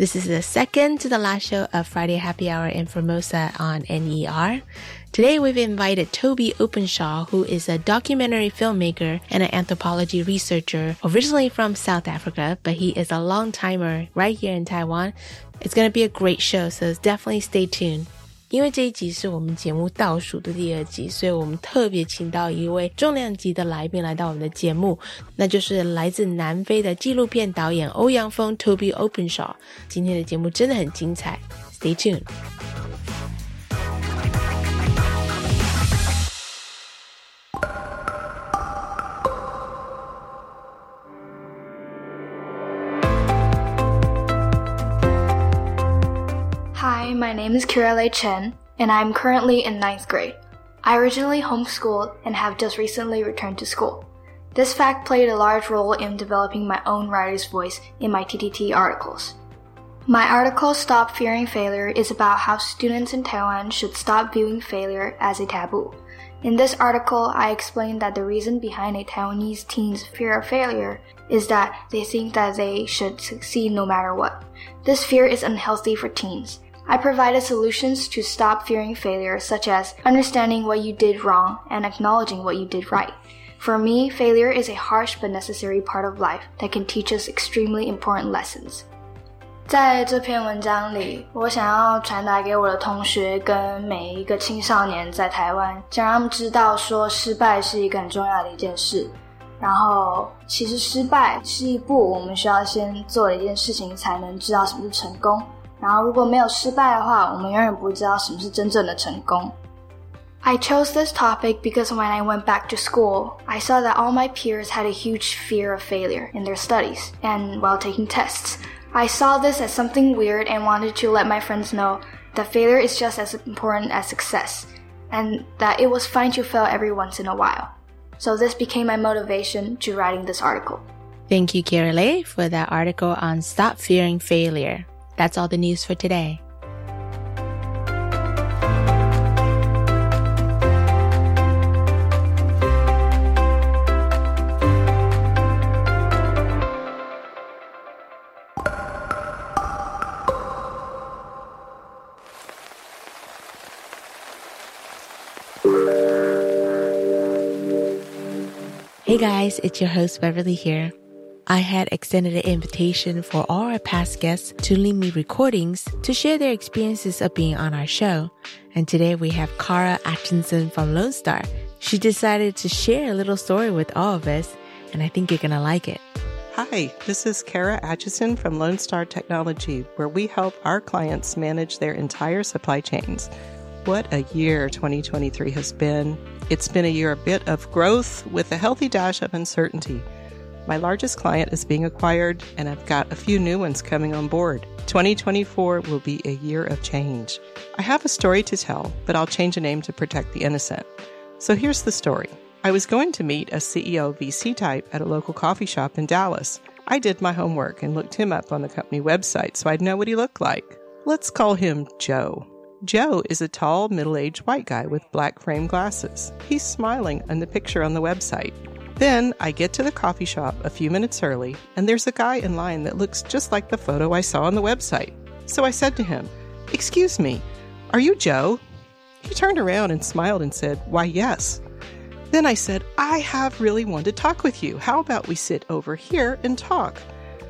This is the second to the last show of Friday Happy Hour in Formosa on NER. Today we've invited Tobie Openshaw, who is a documentary filmmaker and an anthropology researcher, originally from South Africa, but he is a long timer right here in Taiwan. It's going to be a great show, so definitely stay tuned. 因为这一集是我们节目倒数的第二集，所以我们特别请到一位重量级的来宾来到我们的节目，那就是来自南非的纪录片导演欧阳锋 Toby Openshaw。今天的节目真的很精彩，Stay tuned。My name is Kira Chen, and I'm currently in ninth grade. I originally homeschooled and have just recently returned to school. This fact played a large role in developing my own writer's voice in my TTT articles. My article, Stop Fearing Failure, is about how students in Taiwan should stop viewing failure as a taboo. In this article, I explain that the reason behind a Taiwanese teen's fear of failure is that they think that they should succeed no matter what. This fear is unhealthy for teens. I provided solutions to stop fearing failure, such as understanding what you did wrong and acknowledging what you did right. For me, failure is a harsh but necessary part of life that can teach us extremely important lessons. 在这篇文章里，我想要传达给我的同学跟每一个青少年在台湾，想让他们知道说失败是一个很重要的一件事。然后，其实失败是一步我们需要先做的一件事情，才能知道什么是成功。 然后，如果没有失败的话，我们永远不会知道什么是真正的成功。I chose this topic because when I went back to school, I saw that all my peers had a huge fear of failure in their studies and while taking tests. I saw this as something weird and wanted to let my friends know that failure is just as important as success and that it was fine to fail every once in a while. So this became my motivation to writing this article. Thank you, Kirale, for that article on Stop Fearing Failure. That's all the news for today. Hey guys, it's your host Beverly here. I had extended an invitation for all our past guests to leave me recordings to share their experiences of being on our show. And today we have Kara Atkinson from Lone Star. She decided to share a little story with all of us, and I think you're going to like it. Hi, this is Kara Atchison from Lone Star Technology, where we help our clients manage their entire supply chains. What a year 2023 has been. It's been a year a bit of growth with a healthy dash of uncertainty. My largest client is being acquired, and I've got a few new ones coming on board. 2024 will be a year of change. I have a story to tell, but I'll change a name to protect the innocent. So here's the story. I was going to meet a CEO VC type at a local coffee shop in Dallas. I did my homework and looked him up on the company website so I'd know what he looked like. Let's call him Joe. Joe is a tall, middle aged white guy with black frame glasses. He's smiling in the picture on the website. Then I get to the coffee shop a few minutes early, and there's a guy in line that looks just like the photo I saw on the website. So I said to him, Excuse me, are you Joe? He turned around and smiled and said, Why, yes. Then I said, I have really wanted to talk with you. How about we sit over here and talk?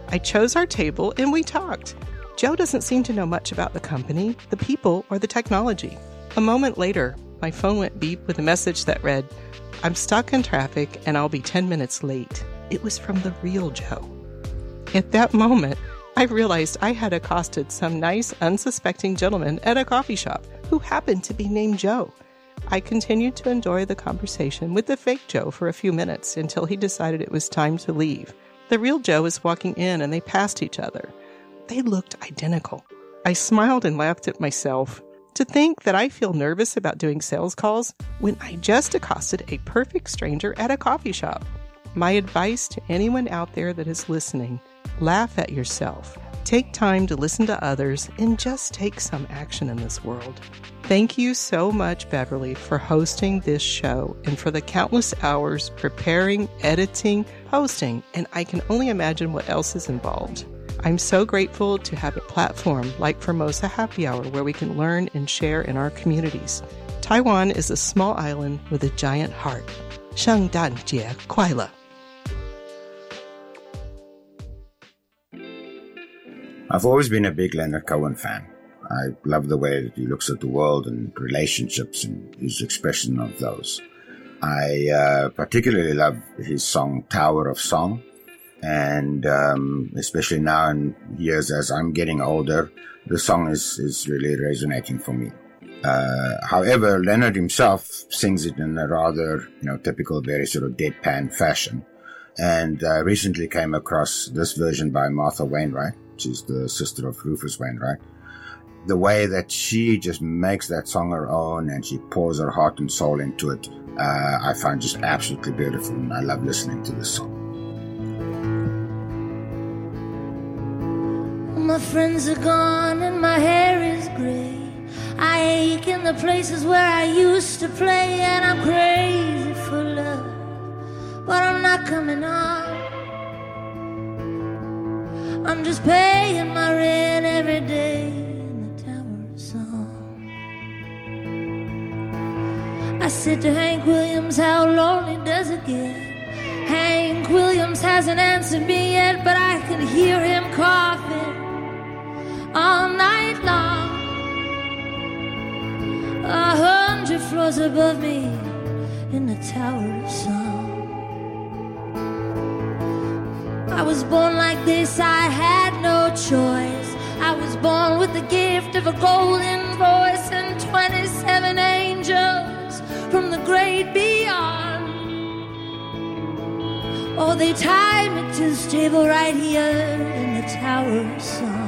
I chose our table and we talked. Joe doesn't seem to know much about the company, the people, or the technology. A moment later, my phone went beep with a message that read, I'm stuck in traffic and I'll be 10 minutes late. It was from the real Joe. At that moment, I realized I had accosted some nice, unsuspecting gentleman at a coffee shop who happened to be named Joe. I continued to enjoy the conversation with the fake Joe for a few minutes until he decided it was time to leave. The real Joe was walking in and they passed each other. They looked identical. I smiled and laughed at myself. To think that I feel nervous about doing sales calls when I just accosted a perfect stranger at a coffee shop. My advice to anyone out there that is listening laugh at yourself. Take time to listen to others and just take some action in this world. Thank you so much, Beverly, for hosting this show and for the countless hours preparing, editing, posting, and I can only imagine what else is involved. I'm so grateful to have a platform like Formosa Happy Hour where we can learn and share in our communities. Taiwan is a small island with a giant heart. 圣诞节快乐! I've always been a big Leonard Cohen fan. I love the way that he looks at the world and relationships and his expression of those. I uh, particularly love his song Tower of Song. and um, especially now in years as I'm getting older, the song is, is really resonating for me. Uh, however, Leonard himself sings it in a rather, you know, typical, very sort of deadpan fashion. And uh, recently came across this version by Martha Wainwright, She's the sister of Rufus Wainwright. The way that she just makes that song her own and she pours her heart and soul into it, uh, I find just absolutely beautiful, and I love listening to this song. My friends are gone and my hair is gray. I ache in the places where I used to play, and I'm crazy for love, but I'm not coming on. I'm just paying my rent every day in the Tower of Song. I said to Hank Williams, How lonely does it get? Hank Williams hasn't answered me yet, but I can hear him coughing all night long. A hundred floors above me in the Tower of Song. I was born like this, I had no choice. I was born with the gift of a golden voice and 27 angels from the great beyond. Oh, they tied me to this table right here in the Tower of Song.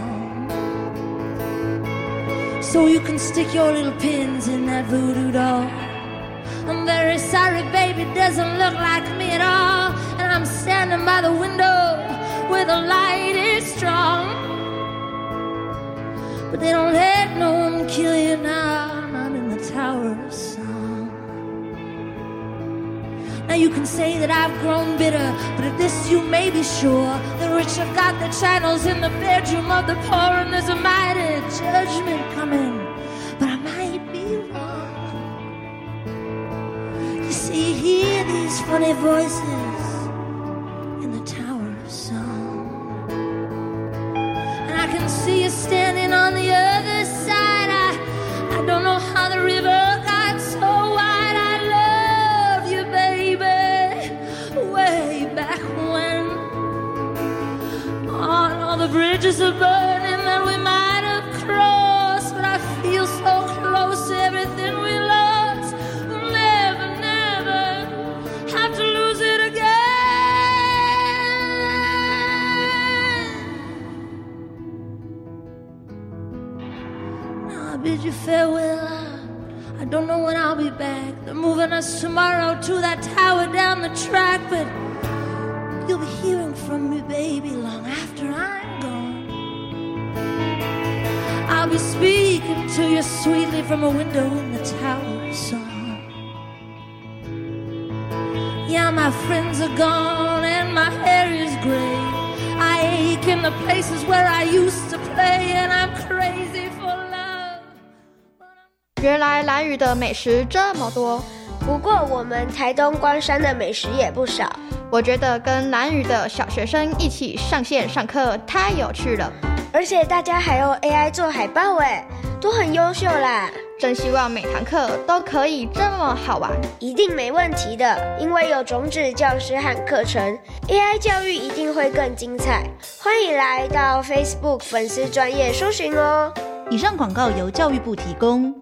So you can stick your little pins in that voodoo doll. I'm very sorry, baby, doesn't look like me at all. And I'm standing by the window where the light is strong. But they don't let no one kill you now, not in the Tower Now you can say that I've grown bitter, but of this you may be sure. The rich have got the channels in the bedroom of the poor, and there's a mighty judgment coming. But I might be wrong. You see, hear these funny voices 原来蓝屿的美食这么多，不过我们台东关山的美食也不少。我觉得跟蓝屿的小学生一起上线上课太有趣了。而且大家还用 AI 做海报，哎，都很优秀啦。真希望每堂课都可以这么好玩。一定没问题的，因为有种子教师和课程，AI 教育一定会更精彩。欢迎来到 Facebook 粉丝专业搜寻哦。以上广告由教育部提供。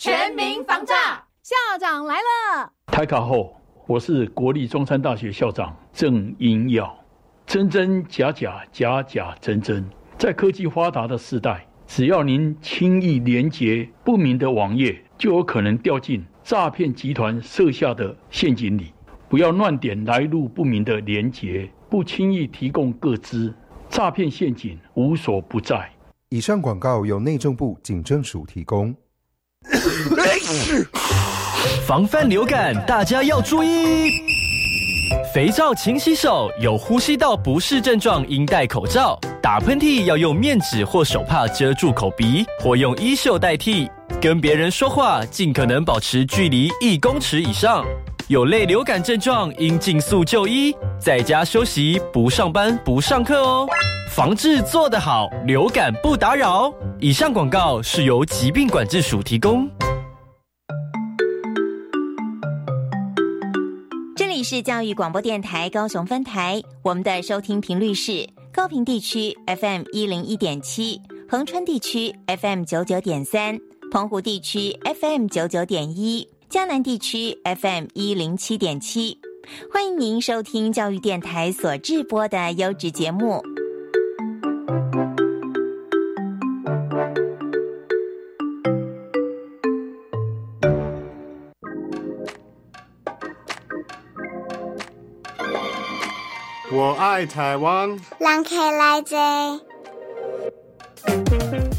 全民防诈，校长来了。台卡后，我是国立中山大学校长郑英耀。真真假假，假假真真，在科技发达的时代，只要您轻易连接不明的网页，就有可能掉进诈骗集团设下的陷阱里。不要乱点来路不明的连接，不轻易提供个资，诈骗陷阱无所不在。以上广告由内政部警政署提供。防范流感，大家要注意。肥皂勤洗手，有呼吸道不适症状应戴口罩。打喷嚏要用面纸或手帕遮住口鼻，或用衣袖代替。跟别人说话，尽可能保持距离一公尺以上。有类流感症状，应尽速就医，在家休息，不上班，不上课哦。防治做得好，流感不打扰。以上广告是由疾病管制署提供。这里是教育广播电台高雄分台，我们的收听频率是高平地区 FM 一零一点七，恒春地区 FM 九九点三，澎湖地区 FM 九九点一。江南地区 FM 一零七点七，欢迎您收听教育电台所制播的优质节目。我爱台湾，让开来者。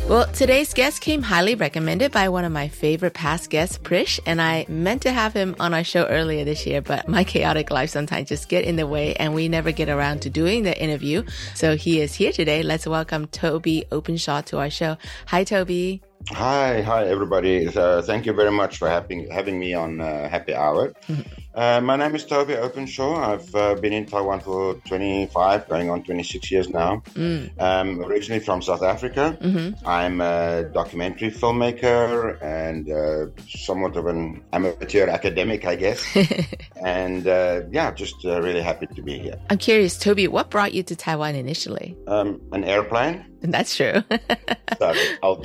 Well, today's guest came highly recommended by one of my favorite past guests, Prish, and I meant to have him on our show earlier this year, but my chaotic life sometimes just get in the way and we never get around to doing the interview. So he is here today. Let's welcome Tobie Openshaw to our show. Hi, Tobie. Hi, hi, everybody. Uh, thank you very much for having having me on uh, Happy Hour. Uh, my name is Tobie Openshaw. I've uh, been in Taiwan for 25, going on 26 years now. Mm. Um, originally from South Africa. Mm-hmm. I'm a documentary filmmaker and uh, somewhat of an amateur academic, I guess. and uh, yeah, just uh, really happy to be here. I'm curious, Tobie, what brought you to Taiwan initially? Um, an airplane. That's true. Sorry, I'll.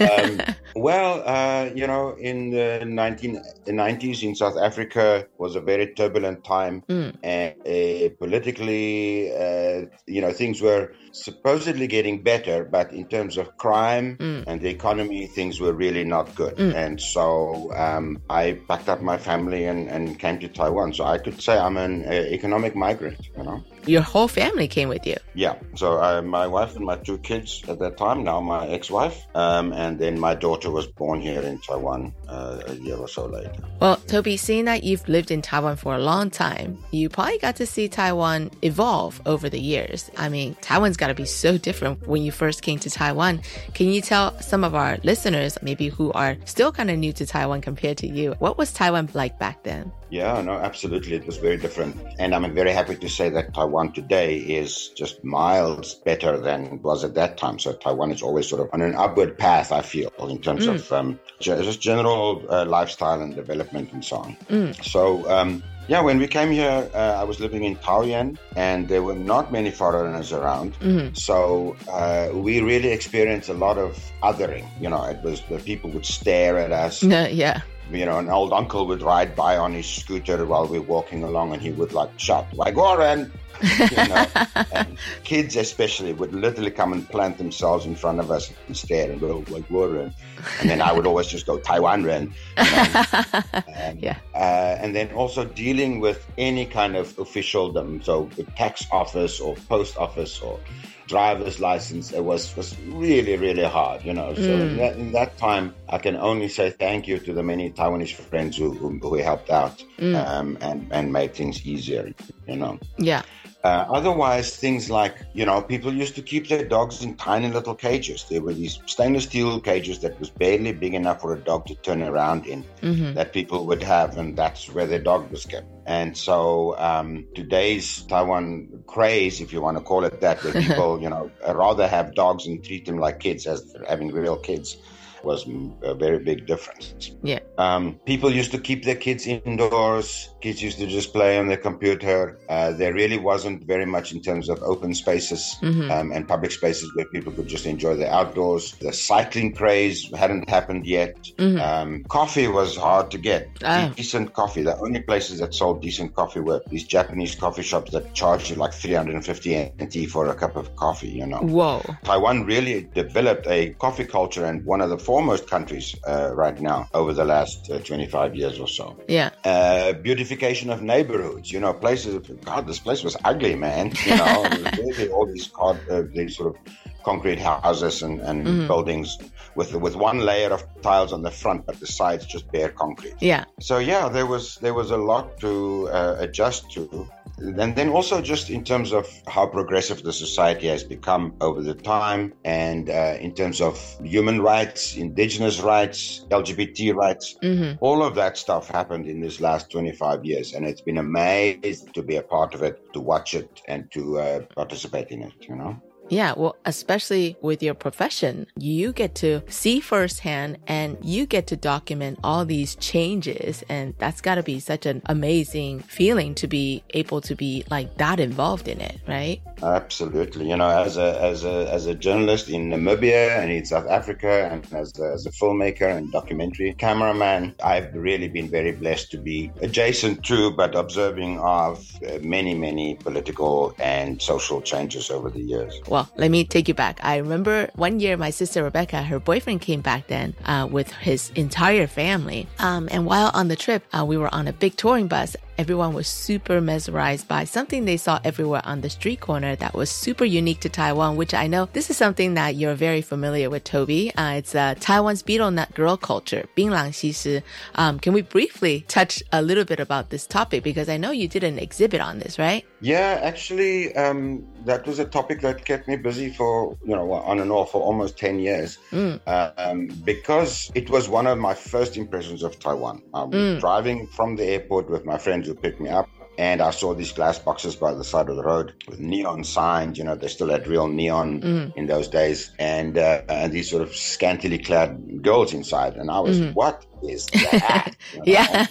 Um, well, uh, you know, in the 1990s in South Africa was a very turbulent time, mm. and uh, politically, uh, you know, things were supposedly getting better, but in terms of crime mm. and the economy, things were really not good. Mm. And so um, I packed up my family and, and came to Taiwan. So I could say I'm an uh, economic migrant, you know. Your whole family came with you. Yeah. So uh, my wife and my two kids at that time, now my ex-wife, um, and then my daughter was born here in Taiwan uh, a year or so later. Well, Tobie, seeing that you've lived in Taiwan for a long time, you probably got to see Taiwan evolve over the years. I mean, Taiwan's got to be so different when you first came to Taiwan. Can you tell some of our listeners, maybe who are still kind of new to Taiwan compared to you, what was Taiwan like back then? Yeah, no, absolutely. It was very different. And I'm very happy to say that Taiwan today is just miles better than it was at that time. So Taiwan is always sort of on an upward path, I feel, in terms Mm. of um, just general uh, lifestyle and development and so on. Mm. So, um, yeah, when we came here, uh, I was living in Taoyuan, and there were not many foreigners around. Mhm. So uh, we really experienced a lot of othering. You know, it was the people would stare at us. No, yeah. You know, an old uncle would ride by on his scooter while we're walking along, and he would like shout, "Wagoran, you know, and kids especially would literally come and plant themselves in front of us and stare and go like water, and then I would always just go Taiwan Ren. You know? and, yeah. Uh, and then also dealing with any kind of officialdom, so the tax office or post office or driver's license it was was really really hard you know so Mm. in, that, in that time i can only say thank you to the many taiwanese friends who, who, who helped out Mm. um, and and made things easier you know Yeah. Uh, otherwise, things like, you know, people used to keep their dogs in tiny little cages. There were these stainless steel cages that was barely big enough for a dog to turn around in Mhm. that people would have, and that's where their dog was kept. And so um, today's Taiwan craze, if you want to call it that, where people, you know, rather have dogs and treat them like kids as having real kids, was a very big difference. Yeah. Um, people used to keep their kids indoors. Kids used to just play on their computer. Uh, there really wasn't very much in terms of open spaces Mhm. um, and public spaces where people could just enjoy the outdoors. The cycling craze hadn't happened yet. Mhm. Um, coffee was hard to get. Ah. Decent coffee. The only places that sold decent coffee were these Japanese coffee shops that charged you like 350 NT for a cup of coffee, you know. Whoa. Taiwan really developed a coffee culture and one of the foremost countries uh, right now over the last uh, 25 years or so. Yeah. Uh, beautification of neighborhoods, you know, places. God, this place was ugly, man. You know, really all these card, uh, these sort of concrete houses and, and Mhm. buildings with with one layer of tiles on the front, but the sides just bare concrete. Yeah. So yeah, there was there was a lot to uh, adjust to, and then also just in terms of how progressive the society has become over the time, and uh, in terms of human rights, indigenous rights, LGBT rights, Mhm. all of that stuff happened in this last 25 years, and it's been amazing to be a part of it, to watch it, and to uh, participate in it. You know. Yeah, well, especially with your profession, you get to see firsthand and you get to document all these changes. And that's got to be such an amazing feeling to be able to be like that involved in it, right? Absolutely, you know, as a as a as a journalist in Namibia and in South Africa, and as a, as a filmmaker and documentary cameraman, I've really been very blessed to be adjacent to, but observing of uh, many many political and social changes over the years. Well, let me take you back. I remember one year my sister Rebecca, her boyfriend came back then uh, with his entire family. Um, and while on the trip, uh, we were on a big touring bus. Everyone was super mesmerized by something they saw everywhere on the street corner that was super unique to Taiwan, which I know this is something that you're very familiar with, Tobie. Uh, it's uh, Taiwan's betel nut girl culture, Binlang Xishi. Um, can we briefly touch a little bit about this topic? Because I know you did an exhibit on this, right? Yeah, actually, um, that was a topic that kept me busy for, you know, on and off for almost 10 years mm. uh, um, because it was one of my first impressions of Taiwan. I was mm. driving from the airport with my friend friends who picked me up. And I saw these glass boxes by the side of the road with neon signs. You know, they still had real neon Mm. in those days, and uh, and these sort of scantily clad girls inside. And I was, Mhm. what is that? You know? Yeah.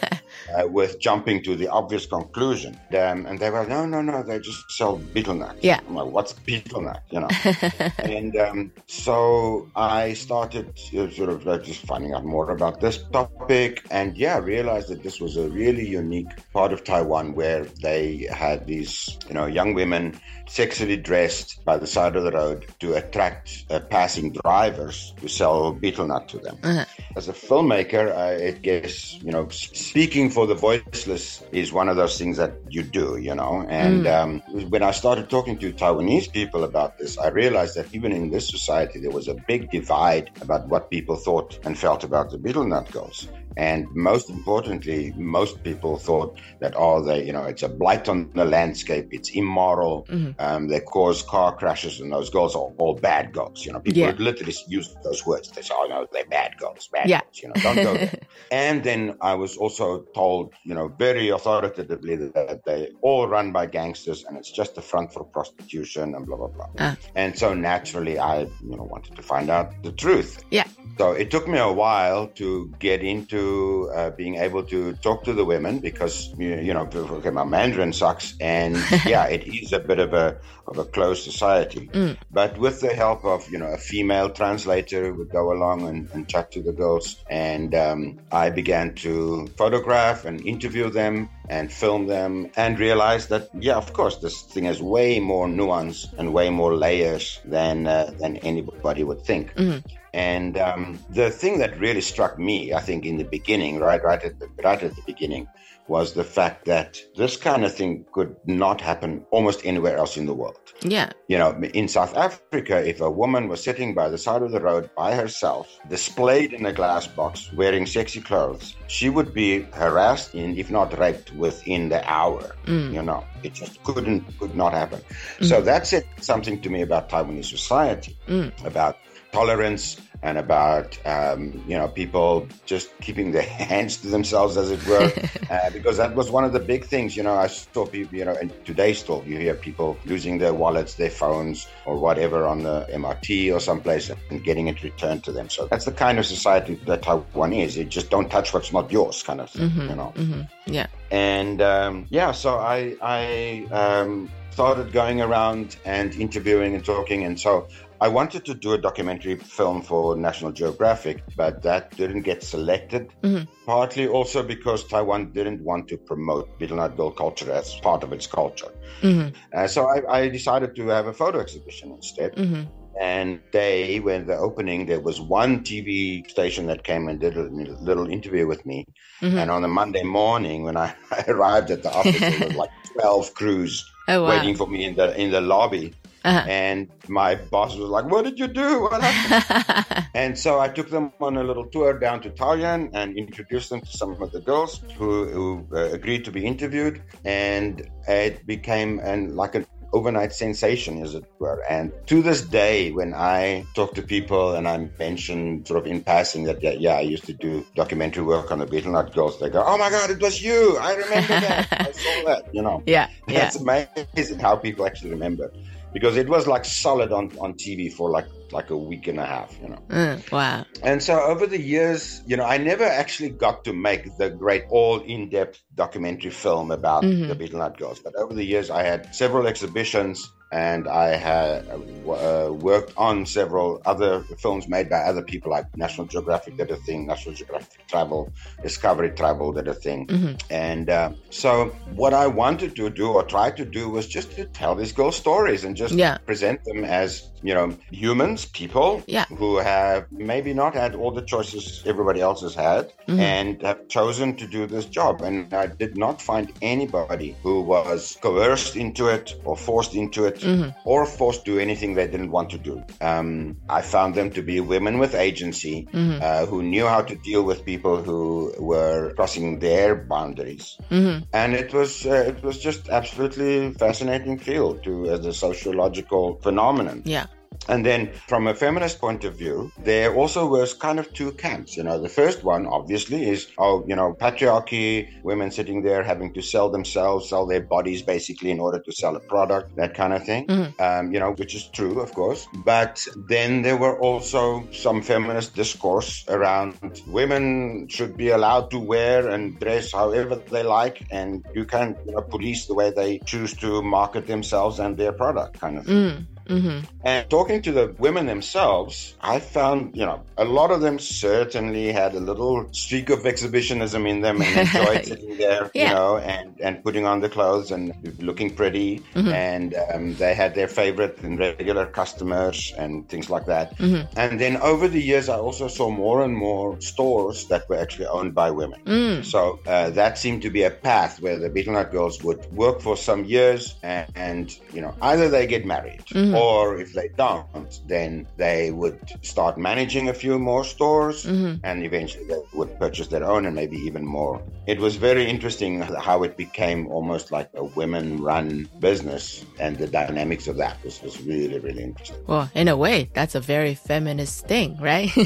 Uh, with jumping to the obvious conclusion. Um, and they were, no, no, no, they just sell betel nuts. Yeah. I'm like, what's betel nut? You know. and um, so I started uh, sort of like just finding out more about this topic, and yeah, realized that this was a really unique part of Taiwan where they had these, you know, young women sexually dressed by the side of the road to attract uh, passing drivers to sell betel nut to them. Uh-huh. As a filmmaker, I guess, you know, speaking for the voiceless is one of those things that you do, you know. And Mm. um, when I started talking to Taiwanese people about this, I realized that even in this society, there was a big divide about what people thought and felt about the betel nut girls. And most importantly, most people thought that, oh, they, you know, it's a blight on the landscape, it's immoral, Mhm. um, they cause car crashes, and those girls are all bad girls. You know, people Yeah. would literally use those words. They say, oh, no, they're bad girls, bad Yeah. girls, you know, don't go there. and then I was also told, you know, very authoritatively that they all run by gangsters and it's just a front for prostitution and blah, blah, blah. Ah. And so naturally, I, you know, wanted to find out the truth. Yeah. So it took me a while to get into uh, being able to talk to the women because you know okay, my Mandarin sucks, and yeah, it is a bit of a of a closed society. Mm. But with the help of you know a female translator who would go along and, and chat to the girls, and um, I began to photograph and interview them and film them and realize that, yeah, of course, this thing has way more nuance and way more layers than, uh, than anybody would think. Mm-hmm. And um, the thing that really struck me, I think, in the beginning, right, right at the, right at the beginning, was the fact that this kind of thing could not happen almost anywhere else in the world. Yeah. You know, in South Africa, if a woman was sitting by the side of the road by herself, displayed in a glass box, wearing sexy clothes, she would be harassed, and, if not raped, within the hour. Mm. You know, it just couldn't, could not happen. So that said something to me about Taiwanese society, Mm. about tolerance and about um, you know people just keeping their hands to themselves as it were uh, because that was one of the big things you know i saw people you know and today still you hear people losing their wallets their phones or whatever on the mrt or someplace and getting it returned to them so that's the kind of society that taiwan is it just don't touch what's not yours kind of thing Mhm, you know mhm. Yeah. and um, yeah, so I I um, started going around and interviewing and talking, and so I wanted to do a documentary film for National Geographic, but that didn't get selected. Mhm. Partly also because Taiwan didn't want to promote Betel Nut Girl culture as part of its culture. Mhm. Uh, so I, I decided to have a photo exhibition instead. Mhm. And they, when the opening, there was one TV station that came and did a little interview with me. Mhm. And on the Monday morning, when I arrived at the office, there was like twelve crews Oh, wow. waiting for me in the in the lobby. Uh-huh. And my boss was like, "What did you do? What happened?" and so I took them on a little tour down to Talian and introduced them to some of the girls who, who uh, agreed to be interviewed, and it became an like an overnight sensation, as it were. And to this day, when I talk to people and I mention sort of in passing that, yeah, yeah I used to do documentary work on the Betel Nut Girls, they go, oh my God, it was you. I remember that. I saw that, you know. Yeah. Yeah. It's amazing how people actually remember because it was like solid on, on TV for like like a week and a half, you know. Mm, wow. And so over the years, you know, I never actually got to make the great all in-depth documentary film about Mhm. the Betel Nut Girls. But over the years, I had several exhibitions and I had uh, worked on several other films made by other people like National Geographic did a thing, National Geographic Travel, Discovery Travel did a thing. Mhm. And uh, so what I wanted to do or try to do was just to tell these girl stories and just Yeah. present them as, you know, humans, people Yeah. who have maybe not had all the choices everybody else has had Mhm. and have chosen to do this job. And I did not find anybody who was coerced into it or forced into it Mhm. or forced to do anything they didn't want to do. Um, I found them to be women with agency Mhm. uh, who knew how to deal with people who were crossing their boundaries. Mhm. And it was uh, it was just absolutely fascinating field to as a sociological phenomenon. Yeah. And then from a feminist point of view, there also was kind of two camps. You know, the first one obviously is, oh, you know, patriarchy, women sitting there having to sell themselves, sell their bodies basically in order to sell a product, that kind of thing. Mhm. Um, you know, which is true, of course. But then there were also some feminist discourse around women should be allowed to wear and dress however they like, and you can't you know, police the way they choose to market themselves and their product, kind of thing. Mm. Mm-hmm. And talking to the women themselves, I found, you know, a lot of them certainly had a little streak of exhibitionism in them and enjoyed sitting there, Yeah. you know, and, and putting on the clothes and looking pretty. Mhm. And um, they had their favorite and regular customers and things like that. Mhm. And then over the years, I also saw more and more stores that were actually owned by women. Mm. So uh, that seemed to be a path where the Betel Nut girls would work for some years and, and you know, either they get married Mhm. or if they don't, then they would start managing a few more stores Mhm. and eventually they would purchase their own and maybe even more. It was very interesting how it became almost like a women run business and the dynamics of that was, was really, really interesting. Well, in a way, that's a very feminist thing, right?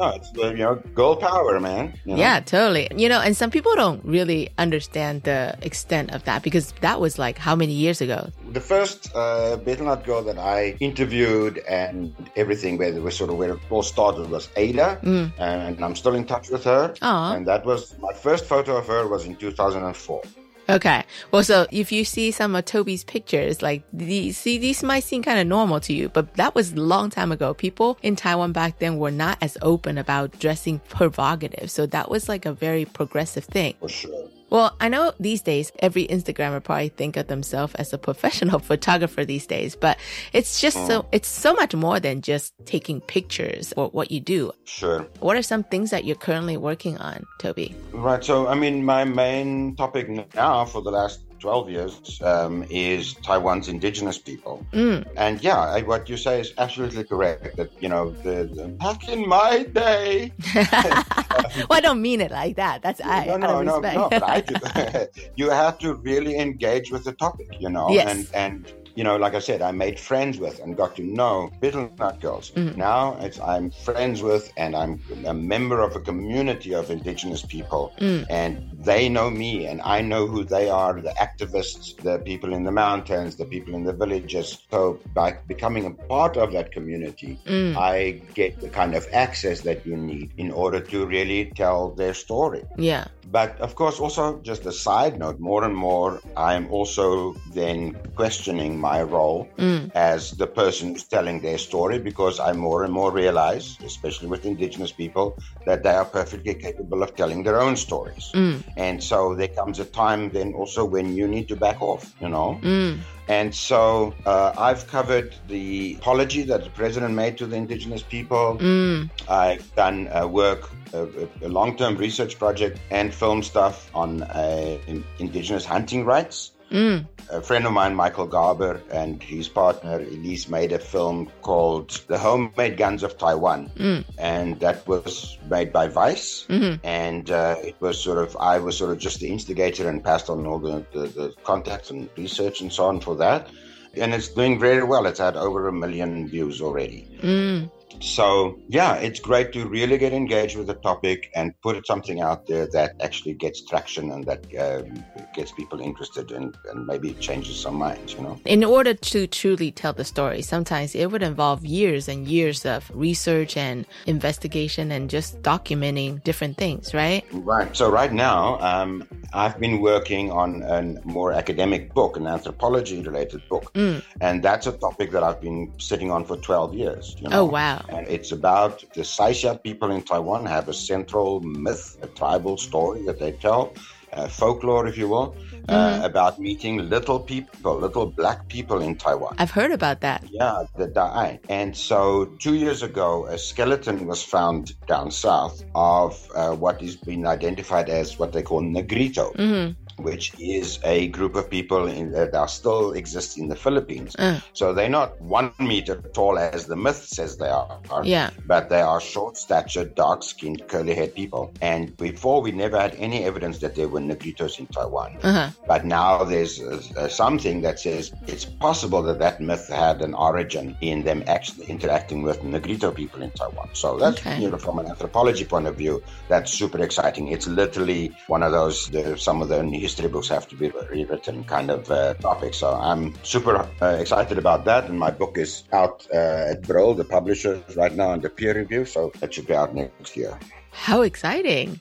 No, it's, you know, girl power, man. you know? Yeah, totally. You know, and some people don't really understand the extent of that because that was like how many years ago? The first uh, Nut girl that I interviewed and everything, where it was sort of where it all started, was Ada, Mm. and I'm still in touch with her. Aw. And that was my first photo of her was in 2004. Okay. Well, so if you see some of Tobie's pictures, like these, see, these might seem kind of normal to you, but that was a long time ago. People in Taiwan back then were not as open about dressing provocative. So that was like a very progressive thing. For sure. Well, I know these days every Instagrammer probably think of themselves as a professional photographer these days, but it's just so it's so much more than just taking pictures or what you do. Sure. What are some things that you're currently working on, Tobie? Right. So, I mean, my main topic now for the last 12 years um, is Taiwan's indigenous people. Mm. And yeah, I, what you say is absolutely correct. That, you know, the, the back in my day. well, I don't mean it like that. That's I. No, out no, of no, respect. no, but I do. you have to really engage with the topic, you know, Yes. and, and, you know, like I said, I made friends with and got to know Betel Nut Girls. Mhm. Now it's I'm friends with and I'm a member of a community of indigenous people Mm. and they know me and I know who they are, the activists, the people in the mountains, the people in the villages. So by becoming a part of that community, Mm. I get the kind of access that you need in order to really tell their story. Yeah. But of course, also just a side note, more and more, I'm also then questioning my role Mm. as the person who's telling their story because I more and more realize, especially with indigenous people, that they are perfectly capable of telling their own stories. Mm. And so there comes a time then also when you need to back off, you know? Mm. And so uh, I've covered the apology that the president made to the indigenous people. Mm. I've done uh, work, a, a long-term research project, and film stuff on uh, indigenous hunting rights. Mm. A friend of mine, Michael Garber, and his partner Elise made a film called "The Homemade Guns of Taiwan," Mm. and that was made by Vice. Mhm. And uh, it was sort of I was sort of just the instigator and passed on all the, the, the contacts and research and so on for that. And it's doing very well. It's had over a million views already. Mm. So yeah, it's great to really get engaged with the topic and put something out there that actually gets traction and that um, gets people interested and, and maybe changes some minds. You know. In order to truly tell the story, sometimes it would involve years and years of research and investigation and just documenting different things, right? Right. So right now, um, I've been working on a more academic book, an anthropology-related book, Mm. and that's a topic that I've been sitting on for 12 years. You know? Oh, wow. And it's about the Saisiyat people in Taiwan have a central myth, a tribal story that they tell, uh, folklore, if you will, uh, Mhm. about meeting little people, little black people in Taiwan. I've heard about that. Yeah, the Da'ai. And so two years ago, a skeleton was found down south of uh, what is being identified as what they call Negrito. hmm Which is a group of people in, that are still exist in the Philippines. Uh. So they're not one meter tall as the myth says they are. Yeah. But they are short statured, dark skinned, curly haired people. And before, we never had any evidence that there were Negritos in Taiwan. Uh-huh. But now there's uh, uh, something that says it's possible that that myth had an origin in them actually interacting with Negrito people in Taiwan. So that's, Okay. you know, from an anthropology point of view, that's super exciting. It's literally one of those, the, some of the history books have to be rewritten kind of uh, topic. So I'm super uh, excited about that. And my book is out uh, at Brill, the publisher, right now under peer review. So it should be out next year. How exciting.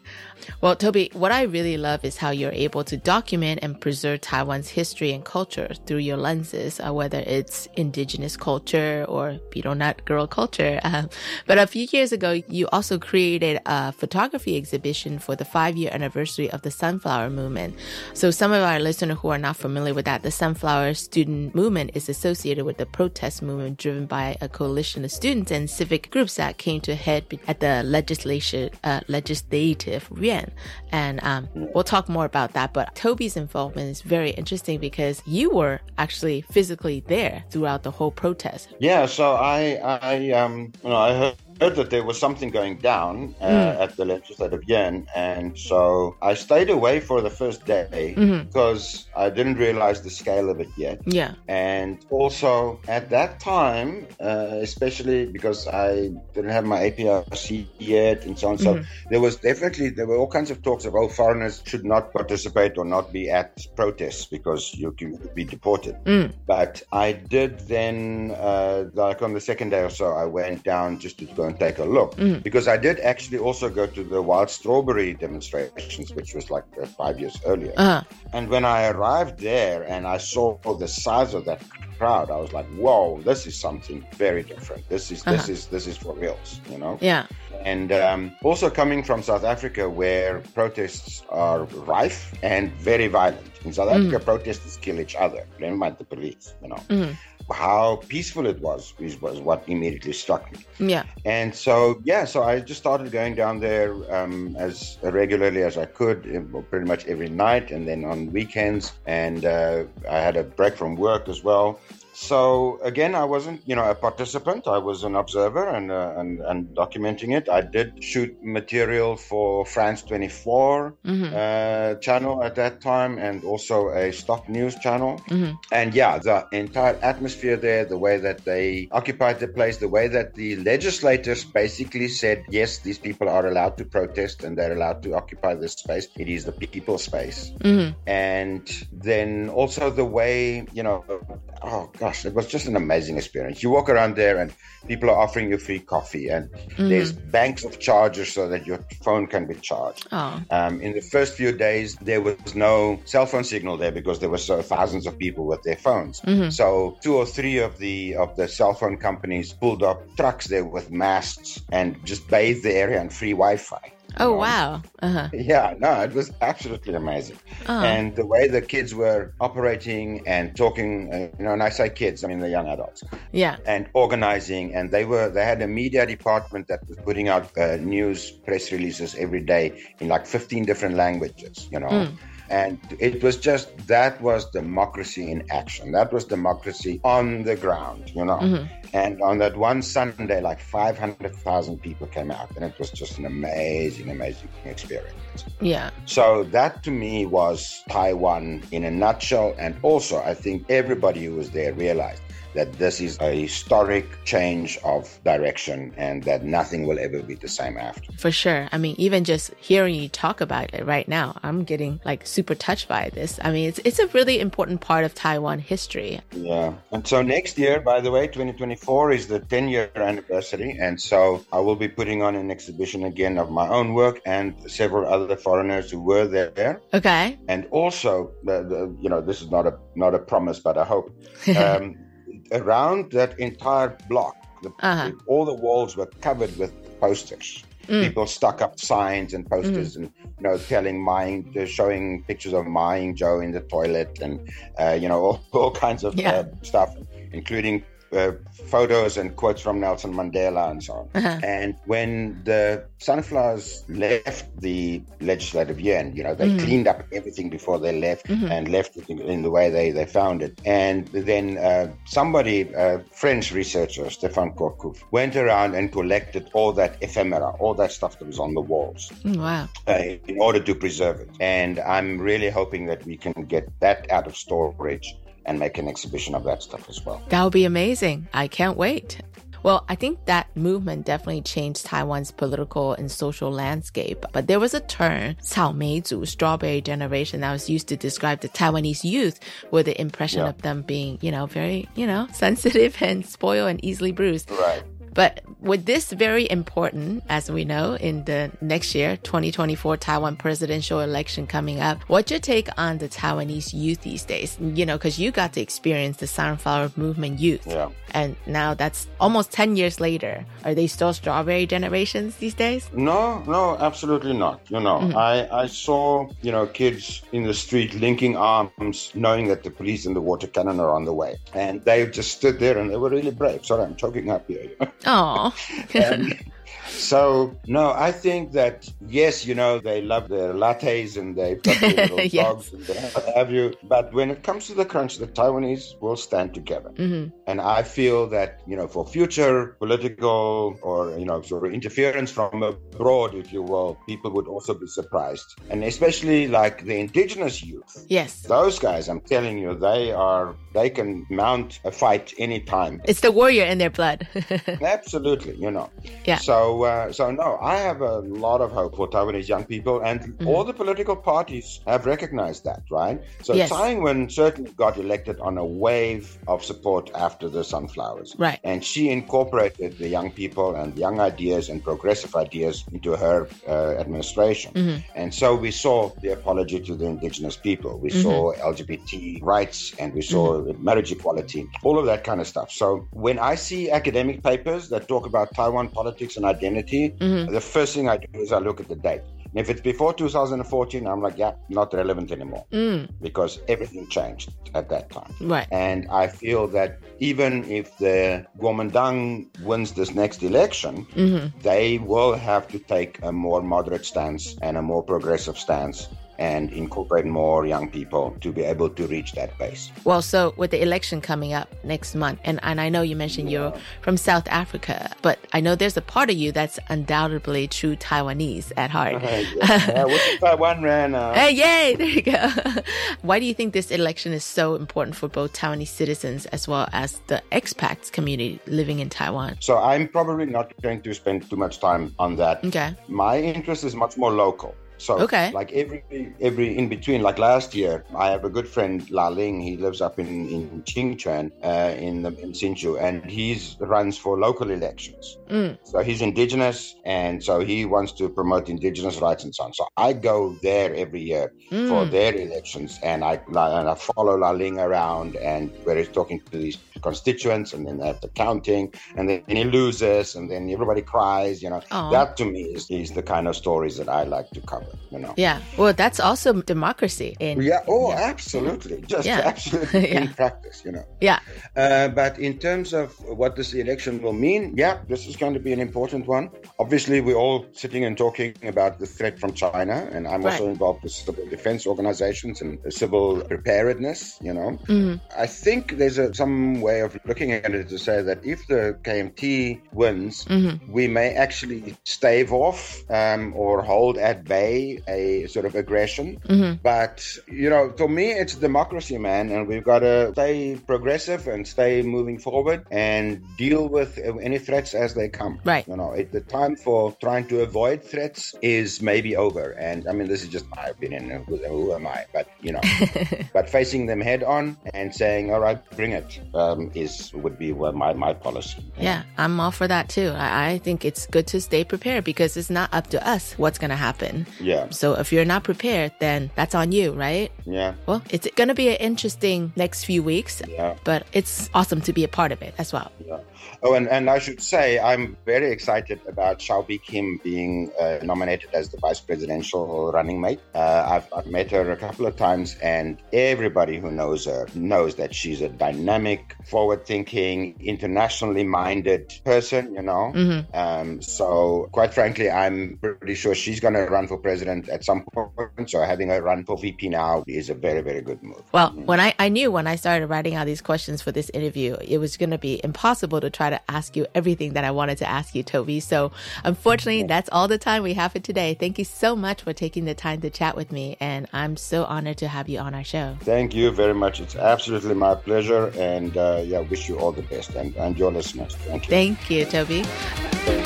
Well, Tobie, what I really love is how you're able to document and preserve Taiwan's history and culture through your lenses, uh, whether it's indigenous culture or betel nut girl culture. Um, but a few years ago, you also created a photography exhibition for the five year anniversary of the sunflower movement. So some of our listeners who are not familiar with that, the sunflower student movement is associated with the protest movement driven by a coalition of students and civic groups that came to a head at the legislation, uh, legislative yuan. And um, we'll talk more about that. But Tobie's involvement is very interesting because you were actually physically there throughout the whole protest. Yeah, so I, I, um, you know, I heard, heard that there was something going down uh, Mm. at the legislative yuan, and so I stayed away for the first day Mhm. because I didn't realize the scale of it yet. Yeah. And also at that time, uh, especially because I didn't have my APRC yet and so on, so Mhm. there was definitely there were all kinds of talks of oh foreigners should not participate or not be at protests because you can be deported. Mm. But I did then, uh, like on the second day or so, I went down just to go and take a look Mm. because I did actually also go to the wild strawberry demonstrations, which was like uh, five years earlier. Uh-huh. And when I arrived there and I saw the size of that crowd, I was like, "Whoa, this is something very different. This is this Uh-huh. is this is for reals," you know. Yeah. And um, also coming from South Africa, where protests are rife and very violent. In South Mm. Africa, protesters kill each other. Never mind the police, you know. Mhm. How peaceful it was is, was what immediately struck me. Yeah. And so, yeah, so I just started going down there um, as regularly as I could, eh, pretty much every night, and then on weekends. And uh, I had a break from work as well. So again, I wasn't, you know, a participant. I was an observer and uh, and, and documenting it. I did shoot material for France 24 Mhm. uh, channel at that time, and also a stock news channel. Mhm. And yeah, the entire atmosphere there, the way that they occupied the place, the way that the legislators basically said, yes, these people are allowed to protest and they're allowed to occupy this space. It is the people's space. Mhm. And then also the way, you know, oh gosh, it was just an amazing experience. You walk around there and people are offering you free coffee, and Mhm. there's banks of chargers so that your phone can be charged. Oh. Um, in the first few days, there was no cell phone signal there because there were so thousands of people with their phones. Mhm. So two or three of the of the cell phone companies pulled up trucks there with masts and just bathed the area on free Wi-Fi. Oh wow. Uh huh. Yeah, no, it was absolutely amazing. Oh. And the way the kids were operating and talking, uh, you know, and I say kids, I mean the young adults, Yeah. and organizing, and they were they had a media department that was putting out uh, news press releases every day in like 15 different languages, you know. Mm. And it was just that was democracy in action. That was democracy on the ground, you know. Mhm. And on that one Sunday, like 500,000 people came out, and it was just an amazing, amazing experience. Yeah. So that to me was Taiwan in a nutshell. And also, I think everybody who was there realized that this is a historic change of direction and that nothing will ever be the same after. For sure. I mean, even just hearing you talk about it right now, I'm getting like super touched by this. I mean, it's it's a really important part of Taiwan history. Yeah. And so next year, by the way, 2024 is the 10 year anniversary. And so I will be putting on an exhibition again of my own work and several other foreigners who were there. Okay. And also, the, the, you know, this is not a not a promise, but I hope um, around that entire block, the, Uh-huh. all the walls were covered with posters. Mm. People stuck up signs and posters, and you know, telling mine, uh, showing pictures of Ma Ying-jeou in the toilet, and uh, you know, all, all kinds of Yeah. uh, stuff, including uh, photos and quotes from Nelson Mandela and so on. Uh-huh. And when the Sunflowers left the legislative yuan, you know, they Mhm. cleaned up everything before they left Mhm. and left it in, in the way they, they found it. And then uh, somebody, a French researcher, Stéphane Corcuff, went around and collected all that ephemera, all that stuff that was on the walls Mm, Wow. uh, in order to preserve it. And I'm really hoping that we can get that out of storage and make an exhibition of that stuff as well. That would be amazing. I can't wait. Well, I think that movement definitely changed Taiwan's political and social landscape. But there was a term, 草莓族, strawberry generation, that was used to describe the Taiwanese youth with the impression Yeah. of them being, you know, very, you know, sensitive and spoiled and easily bruised. Right. But with this very important, as we know, in the next year, 2024 Taiwan presidential election coming up, what's your take on the Taiwanese youth these days? You know, because you got to experience the Sunflower Movement youth. Yeah. And now that's almost 10 years later. Are they still strawberry generations these days? No, no, absolutely not. You know, Mhm. I, I saw, you know, kids in the street linking arms, knowing that the police and the water cannon are on the way. And they just stood there and they were really brave. Sorry, I'm choking up here. Oh. And so, no, I think that, yes, you know, they love their lattes and they've got their little Yes. dogs and they what have you. But when it comes to the crunch, the Taiwanese will stand together. hmm And I feel that, you know, for future political or, you know, sort of interference from abroad, if you will, people would also be surprised. And especially like the indigenous youth. Yes. Those guys, I'm telling you, they are, they can mount a fight anytime. It's the warrior in their blood. Absolutely, you know. Yeah. So So, uh, so no, I have a lot of hope for Taiwanese young people, and Mm-hmm. all the political parties have recognized that, right? So, Yes. Tsai Ing-wen certainly got elected on a wave of support after the sunflowers, Right. And she incorporated the young people and young ideas and progressive ideas into her uh, administration. Mhm. And so we saw the apology to the indigenous people. We Mhm. saw LGBT rights and we saw marriage equality, all of that kind of stuff. So when I see academic papers that talk about Taiwan politics and identity, Mhm. the first thing I do is I look at the date. And if it's before 2014, I'm like, yeah, not relevant anymore Mm, because everything changed at that time. right. And I feel that even if the Kuomintang wins this next election, hmm they will have to take a more moderate stance and a more progressive stance and incorporate more young people to be able to reach that base. Well, so with the election coming up next month, and, and I know you mentioned you're from South Africa, but I know there's a part of you that's undoubtedly true Taiwanese at heart. yeah, what's Taiwan ran? Uh, Hey, yay! There you go. Why do you think this election is so important for both Taiwanese citizens as well as the expats community living in Taiwan? So I'm probably not going to spend too much time on that. Okay. My interest is much more local. So Okay. like every every in between, like last year, I have a good friend La Ling. He lives up in in Qingquan, uh, in the in Hsinchu, and he's runs for local elections. Mm. So he's indigenous, and so he wants to promote indigenous rights and so on. So I go there every year for Mm. their elections, and I and I follow La Ling around, and where he's talking to these constituents, and then they have the counting, and then he loses, and then everybody cries. You know, Aw. that to me is, is the kind of stories that I like to cover. You know. Yeah. Well, that's also democracy. In, Yeah. Oh, absolutely. Just Yeah. absolutely in practice, you know. Yeah. Uh, but in terms of what this election will mean, yeah, this is going to be an important one. Obviously, we're all sitting and talking about the threat from China, and I'm also Right. involved with civil defense organizations and civil preparedness. You know, Mhm. I think there's a, some way of looking at it to say that if the KMT wins, Mhm. we may actually stave off um, or hold at bay a sort of aggression. Mhm. But, you know, for me, it's democracy, man. And we've got to stay progressive and stay moving forward and deal with any threats as they come. Right. You know, it, the time for trying to avoid threats is maybe over. And I mean, this is just my opinion. Who, who am I? But, you know, but facing them head on and saying, all right, bring it, um, is would be my, my policy. Yeah, I'm all for that too. I, I think it's good to stay prepared because it's not up to us what's going to happen. Yeah. So if you're not prepared, then that's on you, right? Yeah. Well, it's going to be an interesting next few weeks, Yeah. but it's awesome to be a part of it as well. Yeah. Oh, and, and I should say, I'm very excited about Hsiao Bi-khim being uh, nominated as the vice presidential running mate. Uh, I've, I've met her a couple of times, and everybody who knows her knows that she's a dynamic, forward thinking, internationally minded person, you know. Mhm. Um, so, quite frankly, I'm pretty sure she's going to run for president at some point. So, having her run for VP now is a very, very good move. Well, when I, I knew when I started writing out these questions for this interview, it was going to be impossible to try to ask you everything that I wanted to ask you, Tobie. So unfortunately, that's all the time we have for today. Thank you so much for taking the time to chat with me. And I'm so honored to have you on our show. Thank you very much. It's absolutely my pleasure. And uh, yeah, wish you all the best and, and your listeners. Thank you. Thank you, Tobie.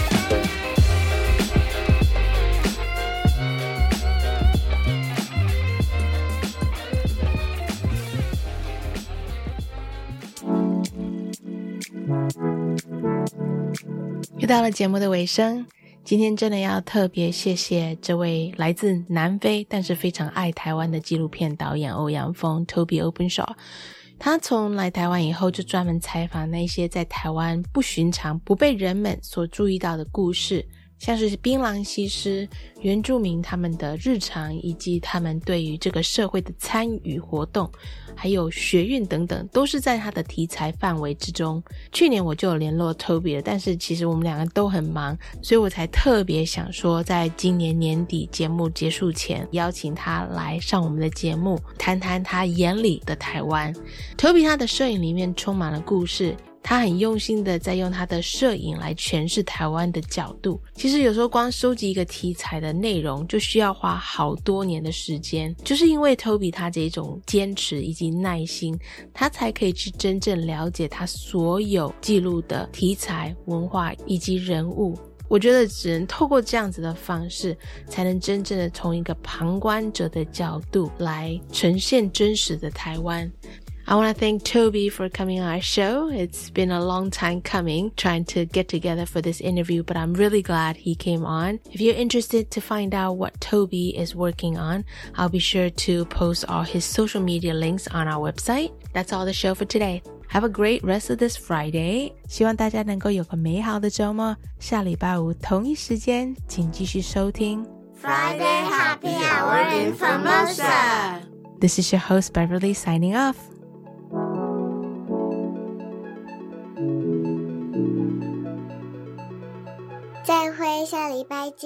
又到了节目的尾声，今天真的要特别谢谢这位来自南非但是非常爱台湾的纪录片导演欧阳锋 （Toby Openshaw）。他从来台湾以后，就专门采访那些在台湾不寻常、不被人们所注意到的故事，像是槟榔西施、原住民他们的日常，以及他们对于这个社会的参与活动，还有学运等等，都是在他的题材范围之中。去年我就有联络 Toby 了，但是其实我们两个都很忙，所以我才特别想说，在今年年底节目结束前，邀请他来上我们的节目，谈谈他眼里的台湾。Toby 他的摄影里面充满了故事。他很用心的在用他的摄影来诠释台湾的角度。其实有时候光收集一个题材的内容，就需要花好多年的时间。就是因为 Toby 他这种坚持以及耐心，他才可以去真正了解他所有记录的题材、文化以及人物。我觉得只能透过这样子的方式，才能真正的从一个旁观者的角度来呈现真实的台湾。I want to thank Tobie for coming on our show. It's been a long time coming trying to get together for this interview, but I'm really glad he came on. If you're interested to find out what Tobie is working on, I'll be sure to post all his social media links on our website. That's all the show for today. Have a great rest of this Friday. 希望大家能够有个美好的周末。下礼拜五同一时间，请继续收听 Friday Happy Hour in Formosa. This is your host Beverly signing off. 再会，下礼拜见。